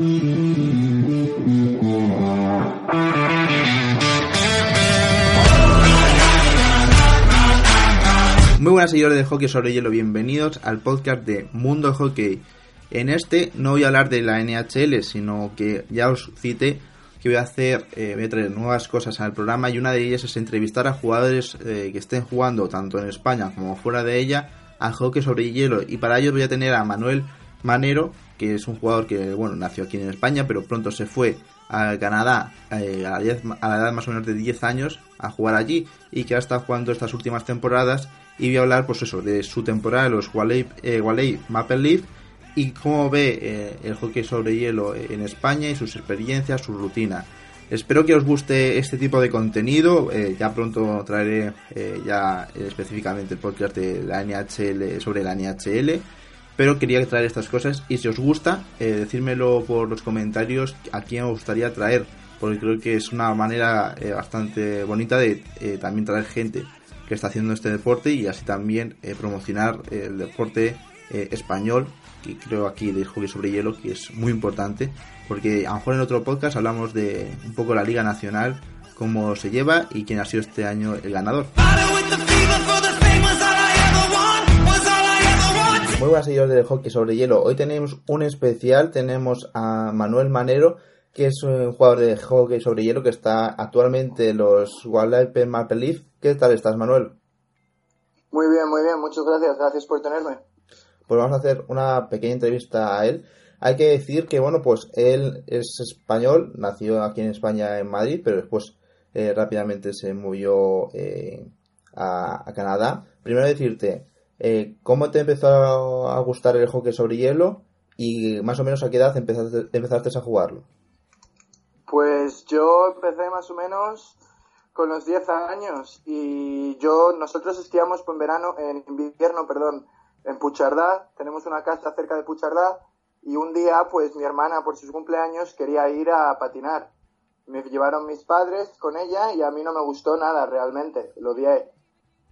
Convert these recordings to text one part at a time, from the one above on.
Muy buenas señores de hockey sobre hielo, bienvenidos al podcast de Mundo Hockey. En este no voy a hablar de la NHL, sino que ya os cité que voy a hacer, eh, voy a traer nuevas cosas al programa y una de ellas es entrevistar a jugadores eh, que estén jugando tanto en España como fuera de ella al hockey sobre hielo y para ello voy a tener a Manuel Manero, que es un jugador que bueno nació aquí en España pero pronto se fue a Canadá eh, a, la edad más o menos de 10 años a jugar allí y que ha estado jugando estas últimas temporadas y voy a hablar pues eso de su temporada de los Walley, eh, Maple Leaf y cómo ve eh, el hockey sobre hielo en España y sus experiencias, su rutina. Espero que os guste este tipo de contenido. Eh, ya pronto traeré ya específicamente el podcast de la NHL sobre la NHL. Pero quería traer estas cosas y si os gusta, decírmelo por los comentarios a quién os gustaría traer. Porque creo que es una manera bastante bonita de también traer gente que está haciendo este deporte y así también eh, promocionar el deporte eh, español que creo aquí del hockey sobre hielo que es muy importante porque a lo mejor en otro podcast hablamos de un poco la liga nacional cómo se lleva y quién ha sido este año el ganador muy buenas seguidores del hockey sobre hielo hoy tenemos un especial tenemos a Manuel Manero que es un jugador de hockey sobre hielo que está actualmente en los Wildlife Maple Leaf. ¿Qué tal estás, Manuel? Muy bien, muy bien, muchas gracias, gracias por tenerme. Pues vamos a hacer una pequeña entrevista a él. Hay que decir que, bueno, pues él es español, nació aquí en España, en Madrid, pero después eh, rápidamente se movió eh, a, Canadá. Primero decirte, eh, ¿cómo te empezó a gustar el hockey sobre hielo y más o menos a qué edad empezaste, a jugarlo? Pues yo empecé más o menos con los 10 años y yo nosotros esquiamos en verano en invierno, perdón, en Puchardá, tenemos una casa cerca de Puchardá y un día pues mi hermana por sus cumpleaños quería ir a patinar. Me llevaron mis padres con ella y a mí no me gustó nada realmente, lo odié.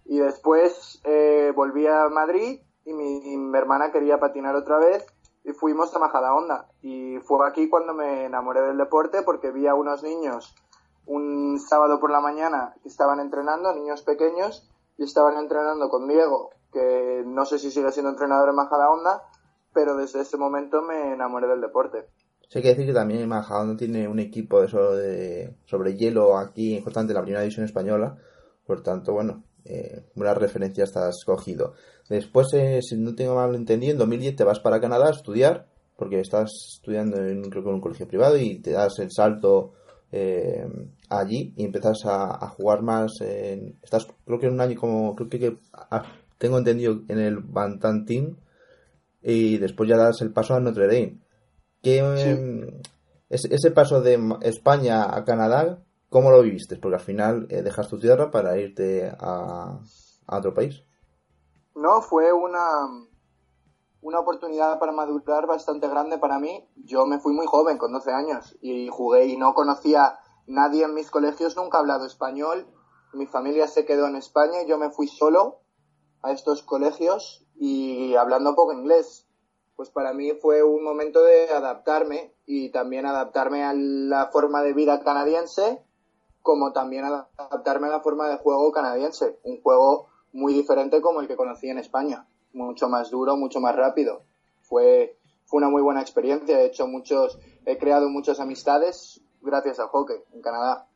Y después eh, volví a Madrid y mi hermana quería patinar otra vez y fuimos a Majadahonda. Y fue aquí cuando me enamoré del deporte porque vi a unos niños un sábado por la mañana que estaban entrenando, niños pequeños, y estaban entrenando con Diego, que no sé si sigue siendo entrenador en Majadahonda, pero desde ese momento me enamoré del deporte. Sí, hay que decir que también Majadahonda tiene un equipo de, sobre hielo aquí, en la primera división española, por tanto, bueno, eh, buena referencia estás cogido. Después, eh, si no tengo mal entendido, en 2010 te vas para Canadá a estudiar, porque estás estudiando en, creo que en un colegio privado y te das el salto eh, allí y empiezas a, jugar más. En, estás, creo que en un año como, creo que, ah, tengo entendido en el Bantam Team y después ya das el paso a Notre Dame. Que, em, ese paso de España a Canadá, ¿cómo lo viviste? Porque al final eh, dejas tu tierra para irte a otro país. No, fue una, una oportunidad para madurar bastante grande para mí. Yo me fui muy joven, con 12 años, y jugué y no conocía nadie en mis colegios, nunca ha hablado español. Mi familia se quedó en España y yo me fui solo a estos colegios y hablando poco inglés. Pues para mí fue un momento de adaptarme y también adaptarme a la forma de vida canadiense, como también adaptarme a la forma de juego canadiense. Un juego muy diferente como el que conocí en España. Mucho más duro, mucho más rápido. Fue, fue una muy buena experiencia. He hecho muchos, he creado muchas amistades gracias al hockey en Canadá.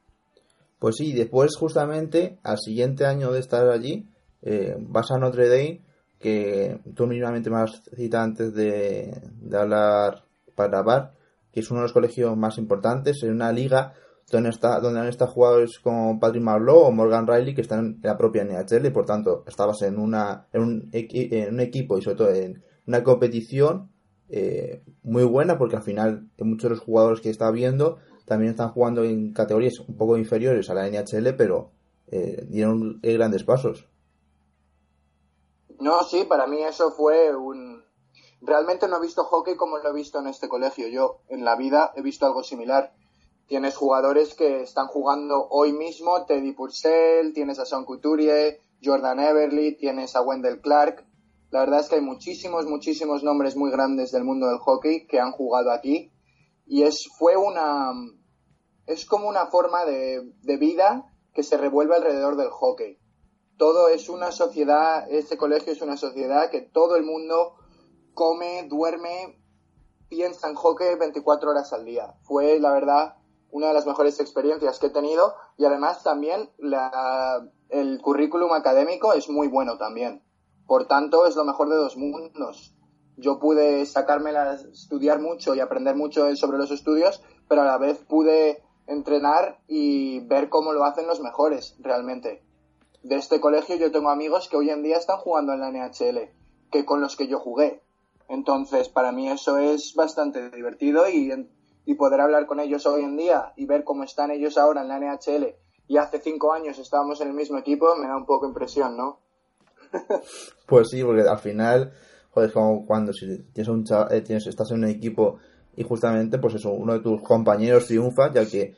Pues sí, después justamente al siguiente año de estar allí, eh, vas a Notre Dame, que tú mínimamente me has citado antes de, de hablar para bar, que es uno de los colegios más importantes, en una liga donde, está, donde han estado jugadores como Patrick Marlowe o Morgan Riley que están en la propia NHL y por tanto estabas en, una, en, un, en un equipo y sobre todo en una competición eh, muy buena porque al final muchos de los jugadores que está viendo también están jugando en categorías un poco inferiores a la NHL pero eh, dieron grandes pasos. No, sí, para mí eso fue un... Realmente no he visto hockey como lo he visto en este colegio. Yo en la vida he visto algo similar Tienes jugadores que están jugando hoy mismo, Teddy Purcell, tienes a Sean Couturier, Jordan Everly, tienes a Wendell Clark. La verdad es que hay muchísimos, muchísimos nombres muy grandes del mundo del hockey que han jugado aquí y es, fue una, es como una forma de, de vida que se revuelve alrededor del hockey. Todo es una sociedad, este colegio es una sociedad que todo el mundo come, duerme, piensa en hockey 24 horas al día. Fue, la verdad, una de las mejores experiencias que he tenido y además también el currículum académico es muy bueno también. Por tanto, es lo mejor de dos mundos. Yo pude sacármela, estudiar mucho y aprender mucho sobre los estudios, pero a la vez pude entrenar y ver cómo lo hacen los mejores realmente. De este colegio yo tengo amigos que hoy en día están jugando en la NHL, que con los que yo jugué. Entonces, para mí eso es bastante divertido y, y poder hablar con ellos hoy en día y ver cómo están ellos ahora en la NHL y hace cinco años estábamos en el mismo equipo, me da un poco impresión, ¿no? pues sí, porque al final, joder, es como cuando si tienes un eh, tienes, estás en un equipo y justamente, pues eso, uno de tus compañeros triunfa, ya que,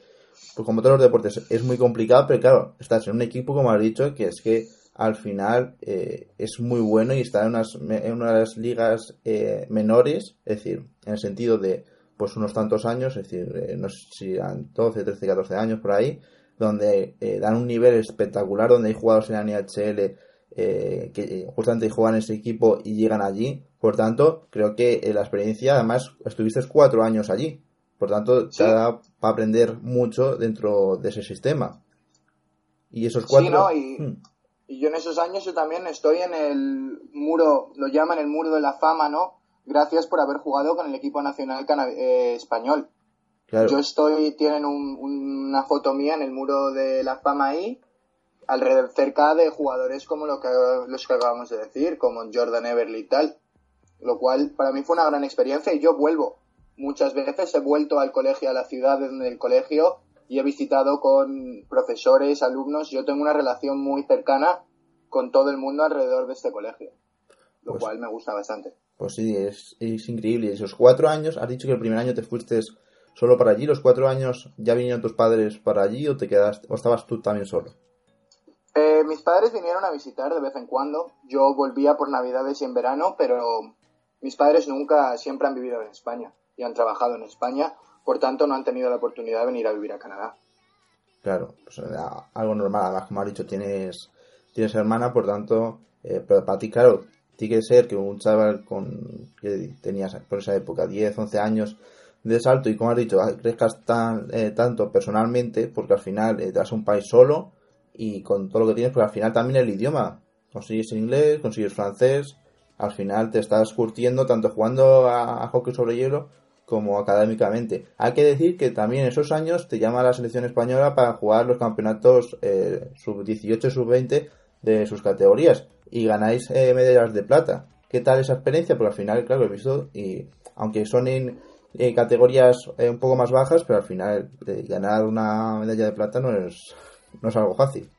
pues como todos los deportes, es muy complicado, pero claro, estás en un equipo, como has dicho, que es que al final eh, es muy bueno y está en unas, en unas ligas eh, menores, es decir, en el sentido de pues unos tantos años, es decir, eh, no sé si eran 12, 13, 14 años por ahí, donde dan un nivel espectacular, donde hay jugadores en la NHL que justamente juegan en ese equipo y llegan allí. Por tanto, creo que la experiencia, además, estuviste cuatro años allí. Por tanto, te da para aprender mucho dentro de ese sistema. Y esos cuatro... Sí, ¿no? y... Hmm. Y yo en esos años yo también estoy en el muro, lo llaman el muro de la fama, ¿no? Gracias por haber jugado con el equipo nacional eh, español. Yo estoy, tienen una foto mía en el muro de la fama ahí, alrededor, cerca de jugadores como lo que, los que acabamos de decir, como Jordan Everly y tal. Lo cual para mí fue una gran experiencia y yo vuelvo. Muchas veces he vuelto al colegio, a la ciudad del colegio, y he visitado con profesores, alumnos. Yo tengo una relación muy cercana con todo el mundo alrededor de este colegio, lo pues cual me gusta bastante. Pues sí, es, es increíble. Esos cuatro años, has dicho que el primer año te fuiste solo para allí. ¿Los cuatro años ya vinieron tus padres para allí o te quedaste, o estabas tú también solo? Eh, mis padres vinieron a visitar de vez en cuando. Yo volvía por Navidades y en verano, pero mis padres nunca, siempre han vivido en España y han trabajado en España por tanto no han tenido la oportunidad de venir a vivir a Canadá. Claro, pues algo normal, además como has dicho, tienes, tienes hermana, por tanto, eh, pero para ti, claro, tiene que ser que un chaval con que tenías por esa época 10, 11 años de salto y como has dicho, crezcas tan, eh, tanto personalmente, porque al final eh, te das un país solo y con todo lo que tienes, porque al final también el idioma, consigues inglés, consigues francés, al final te estás curtiendo tanto jugando a hockey sobre hielo como académicamente. Hay que decir que también en esos años te llama la selección española para jugar los campeonatos eh, sub-18 sub-20 de sus categorías y ganáis eh, medallas de plata. ¿Qué tal esa experiencia? Porque al final, claro, he visto, y aunque son en categorías eh, un poco más bajas, pero al final ganar una medalla de plata no es, no es algo fácil.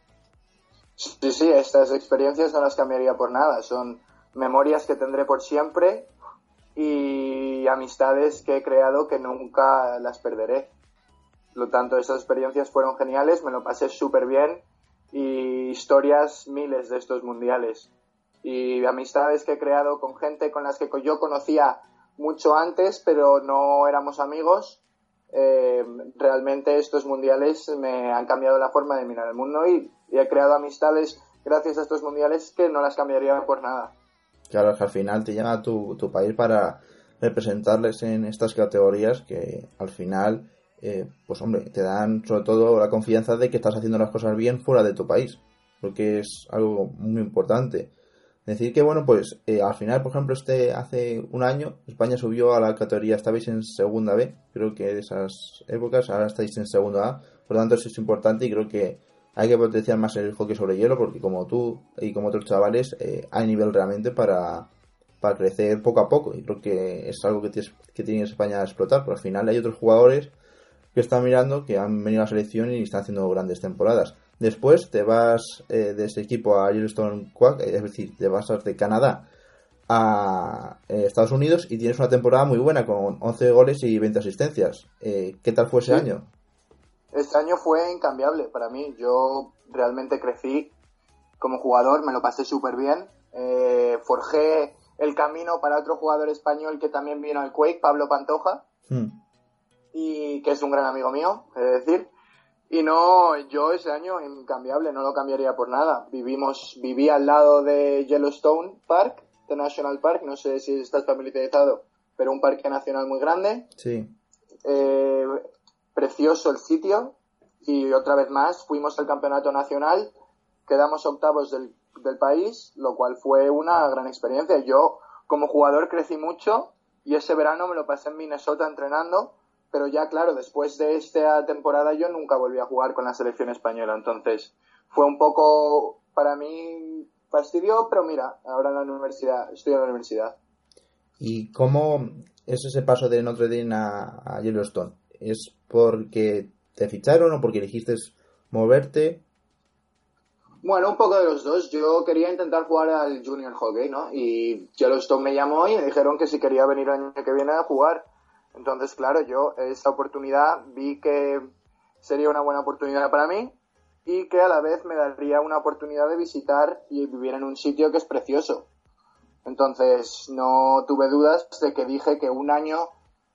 Sí, sí, estas experiencias no las cambiaría por nada. Son memorias que tendré por siempre y amistades que he creado que nunca las perderé. Por lo tanto, esas experiencias fueron geniales, me lo pasé súper bien y historias miles de estos mundiales. Y amistades que he creado con gente con las que yo conocía mucho antes, pero no éramos amigos. Eh, realmente estos mundiales me han cambiado la forma de mirar el mundo y he creado amistades gracias a estos mundiales que no las cambiaría por nada. Claro, que al final te tu, tu país para representarles en estas categorías que al final, eh, pues hombre, te dan sobre todo la confianza de que estás haciendo las cosas bien fuera de tu país, porque es algo muy importante. Decir que, bueno, pues eh, al final, por ejemplo, este hace un año España subió a la categoría, estabais en segunda B, creo que de esas épocas, ahora estáis en segunda A, por lo tanto eso es importante y creo que hay que potenciar más el hockey sobre hielo porque como tú y como otros chavales eh, hay nivel realmente para, para crecer poco a poco. Y creo que es algo que, tienes, que tiene España a explotar porque al final hay otros jugadores que están mirando que han venido a la selección y están haciendo grandes temporadas. Después te vas eh, de ese equipo a Yellowstone Quack, es decir, te vas de Canadá a eh, Estados Unidos y tienes una temporada muy buena con 11 goles y 20 asistencias. ¿Qué tal fue ese año? Este año fue incambiable para mí. Yo realmente crecí como jugador, me lo pasé súper bien. Eh, forjé el camino para otro jugador español que también vino al Quake, Pablo Pantoja. Hmm. Y que es un gran amigo mío, es decir. Y no, yo ese año incambiable, no lo cambiaría por nada. Vivimos, viví al lado de Yellowstone Park, de National Park, no sé si estás familiarizado, pero un parque nacional muy grande. Sí. Eh, precioso el sitio. Y otra vez más, fuimos al campeonato nacional, quedamos octavos del, del país, lo cual fue una gran experiencia. Yo, como jugador, crecí mucho y ese verano me lo pasé en Minnesota entrenando pero ya claro, después de esta temporada yo nunca volví a jugar con la selección española, entonces fue un poco para mí fastidio, pero mira, ahora en la universidad, estoy en la universidad. ¿Y cómo es ese paso de Notre Dame a, Yellowstone? ¿Es porque te ficharon o porque elegiste moverte? Bueno, un poco de los dos. Yo quería intentar jugar al Junior Hockey, ¿no? Y Yellowstone me llamó y me dijeron que si quería venir el año que viene a jugar. Entonces, claro, yo esa oportunidad vi que sería una buena oportunidad para mí y que a la vez me daría una oportunidad de visitar y vivir en un sitio que es precioso. Entonces, no tuve dudas de que dije que un año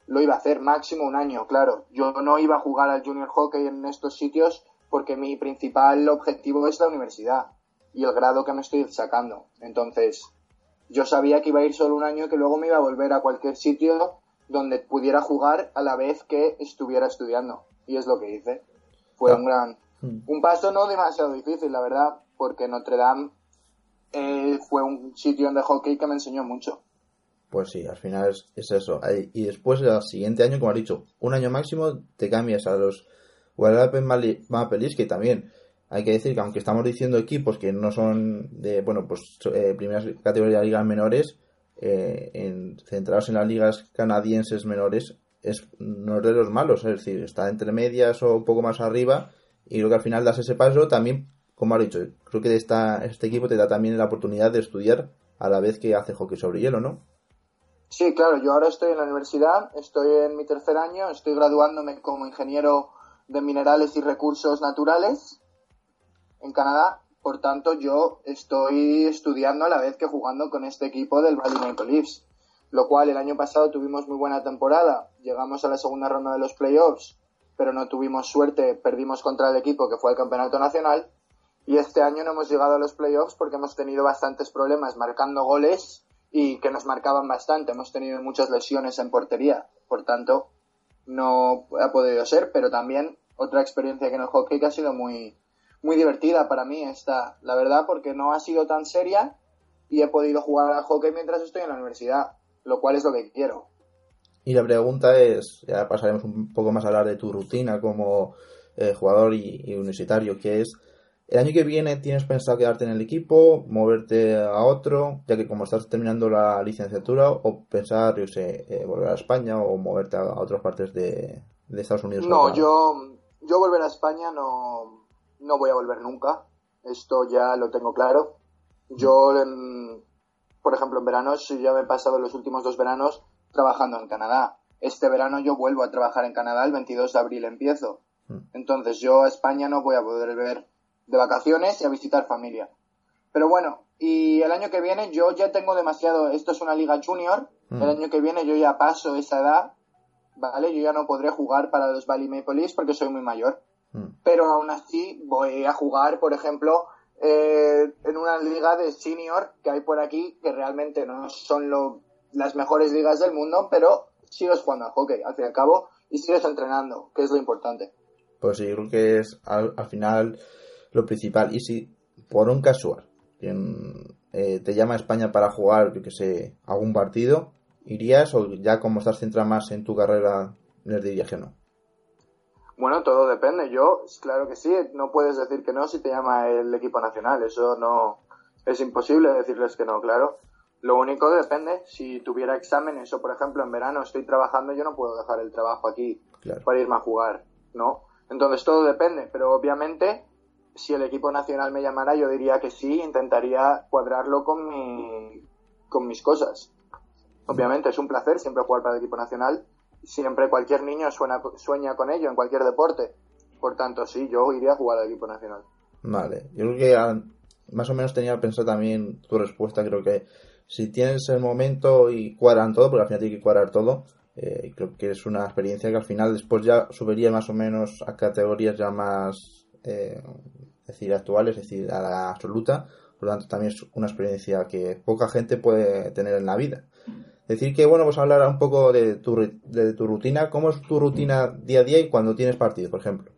lo iba a hacer, máximo un año, claro. Yo no iba a jugar al junior hockey en estos sitios porque mi principal objetivo es la universidad y el grado que me estoy sacando. Entonces, yo sabía que iba a ir solo un año y que luego me iba a volver a cualquier sitio donde pudiera jugar a la vez que estuviera estudiando. Y es lo que hice. Fue ah. un gran... Hmm. Un paso no demasiado difícil, la verdad, porque Notre Dame eh, fue un sitio de hockey que me enseñó mucho. Pues sí, al final es, eso. Y después, el siguiente año, como has dicho, un año máximo, te cambias a los Guadalupe Maple que también hay que decir que aunque estamos diciendo equipos que no son de, bueno, pues eh, primeras categorías de ligas menores, eh, en, centrados en las ligas canadienses menores es, no es de los malos, es decir, está entre medias o un poco más arriba y creo que al final das ese paso también, como ha dicho, creo que esta, este equipo te da también la oportunidad de estudiar a la vez que hace hockey sobre hielo, ¿no? Sí, claro, yo ahora estoy en la universidad, estoy en mi tercer año, estoy graduándome como ingeniero de minerales y recursos naturales en Canadá por tanto, yo estoy estudiando a la vez que jugando con este equipo del Maple Leafs, lo cual el año pasado tuvimos muy buena temporada, llegamos a la segunda ronda de los playoffs, pero no tuvimos suerte, perdimos contra el equipo que fue el campeonato nacional, y este año no hemos llegado a los playoffs porque hemos tenido bastantes problemas marcando goles y que nos marcaban bastante, hemos tenido muchas lesiones en portería, por tanto, no ha podido ser, pero también otra experiencia que en el hockey que ha sido muy, muy divertida para mí esta, la verdad, porque no ha sido tan seria y he podido jugar al hockey mientras estoy en la universidad, lo cual es lo que quiero. Y la pregunta es, ya pasaremos un poco más a hablar de tu rutina como eh, jugador y, universitario, que es, el año que viene tienes pensado quedarte en el equipo, moverte a otro, ya que como estás terminando la licenciatura, o pensar, yo sé, eh, volver a España o moverte a, otras partes de, de Estados Unidos. No, yo, yo volver a España no, no voy a volver nunca. Esto ya lo tengo claro. Yo, por ejemplo, en veranos, ya me he pasado los últimos dos veranos trabajando en Canadá. Este verano yo vuelvo a trabajar en Canadá, el 22 de abril empiezo. Mm. Entonces yo a España no voy a poder ver de vacaciones y a visitar familia. Pero bueno, y el año que viene yo ya tengo demasiado, esto es una liga junior, mm. el año que viene yo ya paso esa edad, ¿vale? Yo ya no podré jugar para los Valley Maple Leafs porque soy muy mayor. Mm. Pero aún así voy a jugar, por ejemplo, eh, en una liga de senior que hay por aquí, que realmente no son lo, las mejores ligas del mundo, pero sigues jugando al hockey, al fin y al cabo, y sigues entrenando, que es lo importante. Pues sí, creo que es al, final lo principal. Y si por un casual quien, eh, te llama a España para jugar, yo que sé, algún partido, ¿irías o ya como estás centrado más en tu carrera, les dirías que no? Bueno, todo depende. Yo, claro que sí, no puedes decir que no si te llama el equipo nacional. Eso no es imposible decirles que no, claro. Lo único depende. Si tuviera exámenes o, por ejemplo, en verano estoy trabajando, yo no puedo dejar el trabajo aquí para irme a jugar, ¿no? Entonces todo depende, pero obviamente si el equipo nacional me llamara, yo diría que sí, intentaría cuadrarlo con, mi, con mis cosas. Obviamente es un placer siempre jugar para el equipo nacional, siempre cualquier niño suena, sueña con ello en cualquier deporte. Por tanto, sí, yo iría a jugar al equipo nacional. Vale, yo creo que más o menos tenía pensado también tu respuesta. Creo que si tienes el momento y cuadran todo, porque al final tiene que cuadrar todo, Eh, creo que es una experiencia que al final después ya subiría más o menos a categorías ya más, eh, decir, actuales, es decir, a la absoluta. Por lo tanto, también es una experiencia que poca gente puede tener en la vida. Decir que, bueno, pues hablar un poco de tu, de tu rutina. ¿Cómo es tu rutina día a día y cuando tienes partido, por ejemplo?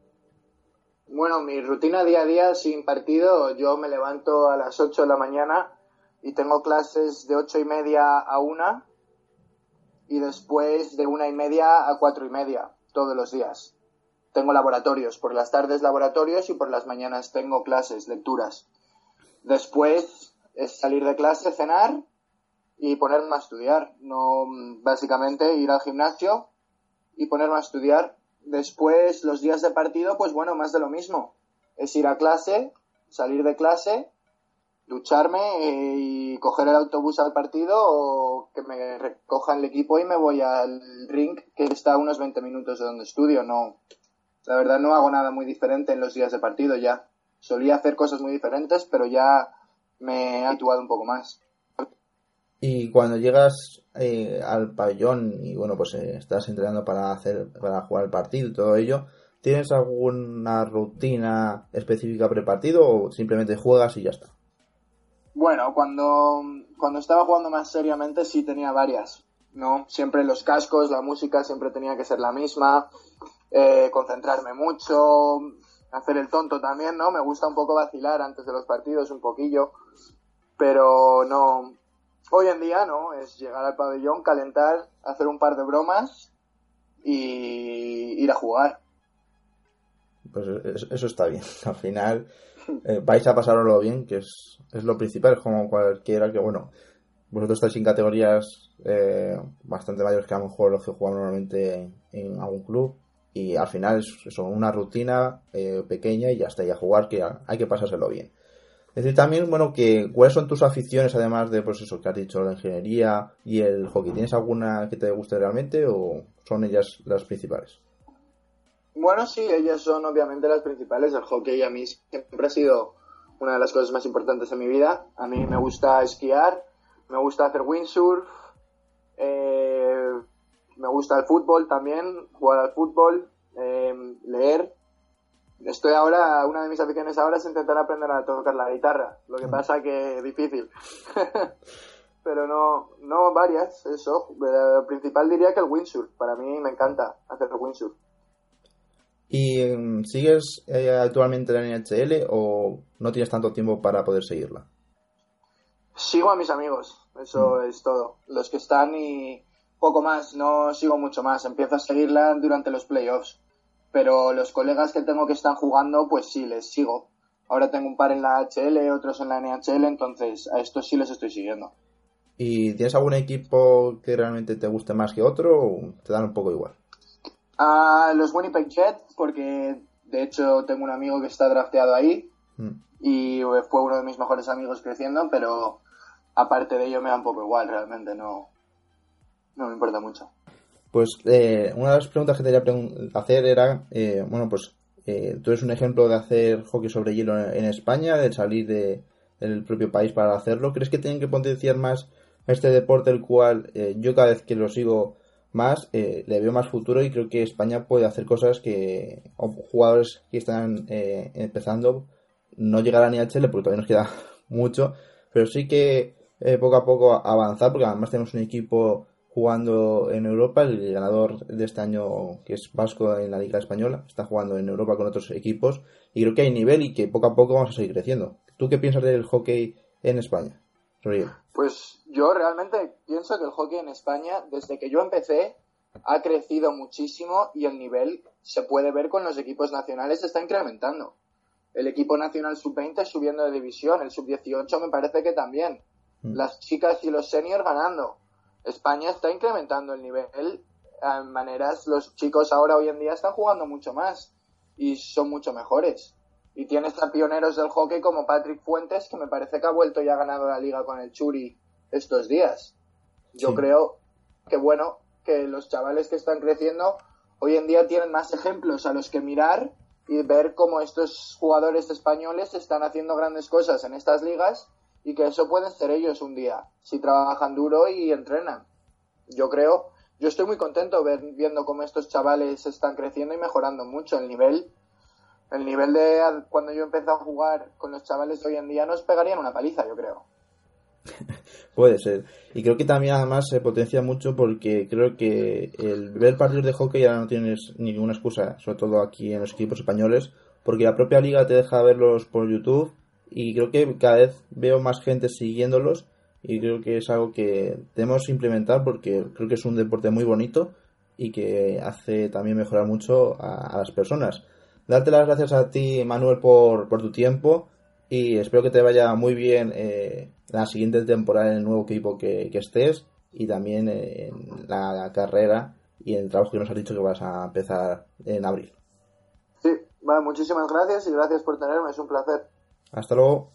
Bueno, mi rutina día a día sin partido, yo me levanto a las 8 de la mañana y tengo clases de 8 y media a 1 y después de una y media a cuatro y media todos los días. Tengo laboratorios, por las tardes laboratorios y por las mañanas tengo clases, lecturas. Después es salir de clase, cenar y ponerme a estudiar. No, básicamente ir al gimnasio y ponerme a estudiar. Después, los días de partido, pues bueno, más de lo mismo. Es ir a clase, salir de clase, ducharme y coger el autobús al partido o que me recoja el equipo y me voy al ring que está a unos 20 minutos de donde estudio. No, la verdad no hago nada muy diferente en los días de partido ya. Solía hacer cosas muy diferentes, pero ya me he actuado un poco más. Y cuando llegas eh, al pabellón y bueno, pues eh, estás entrenando para hacer, para jugar el partido y todo ello, ¿tienes alguna rutina específica prepartido o simplemente juegas y ya está? Bueno, cuando, cuando estaba jugando más seriamente sí tenía varias, ¿no? Siempre los cascos, la música siempre tenía que ser la misma, eh, concentrarme mucho, hacer el tonto también, ¿no? Me gusta un poco vacilar antes de los partidos, un poquillo, pero no, Hoy en día no, es llegar al pabellón, calentar, hacer un par de bromas y ir a jugar. Pues eso está bien. Al final eh, vais a pasarlo bien, que es, es lo principal, como cualquiera que, bueno, vosotros estáis en categorías eh, bastante mayores que a lo mejor los que jugamos normalmente en algún club y al final es eso, una rutina eh, pequeña y ya está, y a jugar que hay que pasárselo bien. Decir, también, bueno, que cuáles son tus aficiones, además de, pues eso, que has dicho, la ingeniería y el hockey. ¿Tienes alguna que te guste realmente o son ellas las principales? Bueno, sí, ellas son obviamente las principales. El hockey a mí siempre ha sido una de las cosas más importantes en mi vida. A mí me gusta esquiar, me gusta hacer windsurf, eh, me gusta el fútbol también, jugar al fútbol, eh, leer Estoy ahora, una de mis aficiones ahora es intentar aprender a tocar la guitarra. Lo que mm. pasa que es difícil. Pero no, no varias, eso. Lo principal diría que el windsurf. Para mí me encanta hacer el windsurf. ¿Y em, sigues eh, actualmente la NHL o no tienes tanto tiempo para poder seguirla? Sigo a mis amigos, eso mm. es todo. Los que están y poco más, no sigo mucho más. Empiezo a seguirla durante los playoffs pero los colegas que tengo que están jugando, pues sí, les sigo. Ahora tengo un par en la HL, otros en la NHL, entonces a estos sí les estoy siguiendo. ¿Y tienes algún equipo que realmente te guste más que otro o te dan un poco igual? A los Winnipeg Jets, porque de hecho tengo un amigo que está drafteado ahí mm. y fue uno de mis mejores amigos creciendo, pero aparte de ello me da un poco igual, realmente no, no me importa mucho. Pues eh, una de las preguntas que te quería hacer era, eh, bueno, pues eh, tú eres un ejemplo de hacer hockey sobre hielo en, España, de salir de, del propio país para hacerlo. ¿Crees que tienen que potenciar más este deporte, el cual yo cada vez que lo sigo más, le veo más futuro y creo que España puede hacer cosas que jugadores que están empezando no llegarán ni a HL porque todavía nos queda mucho, pero sí que poco a poco avanzar porque además tenemos un equipo jugando en Europa. El ganador de este año, que es Vasco en la Liga Española, está jugando en Europa con otros equipos. Y creo que hay nivel y que poco a poco vamos a seguir creciendo. ¿Tú qué piensas del hockey en España? Pues yo realmente pienso que el hockey en España, desde que yo empecé, ha crecido muchísimo y el nivel se puede ver con los equipos nacionales, se está incrementando. El equipo nacional sub-20 subiendo de división, el sub-18 me parece que también. Mm. Las chicas y los seniors ganando. España está incrementando el nivel en maneras, los chicos ahora hoy en día están jugando mucho más y son mucho mejores. Y tienes a pioneros del hockey como Patrick Fuentes, que me parece que ha vuelto y ha ganado la liga con el Churi estos días. Yo creo que bueno, que los chavales que están creciendo hoy en día tienen más ejemplos a los que mirar y ver cómo estos jugadores españoles están haciendo grandes cosas en estas ligas y que eso pueden ser ellos un día, si trabajan duro y entrenan. Yo creo, yo estoy muy contento ver, viendo cómo estos chavales están creciendo y mejorando mucho el nivel. El nivel de cuando yo empecé a jugar con los chavales de hoy en día nos pegarían una paliza, yo creo. Puede ser. Y creo que también además se potencia mucho porque creo que el ver partidos de hockey ya no tienes ninguna excusa, sobre todo aquí en los equipos españoles, porque la propia liga te deja verlos por YouTube y creo que cada vez veo más gente siguiéndolos y creo que es algo que debemos implementar porque creo que es un deporte muy bonito y que hace también mejorar mucho a, las personas. Darte las gracias a ti, Manuel, por, por tu tiempo y espero que te vaya muy bien eh, la siguiente temporada en el nuevo equipo que, estés y también en la carrera y en el trabajo que nos has dicho que vas a empezar en abril. Sí, muchísimas gracias y gracias por tenerme, es un placer. Hasta luego.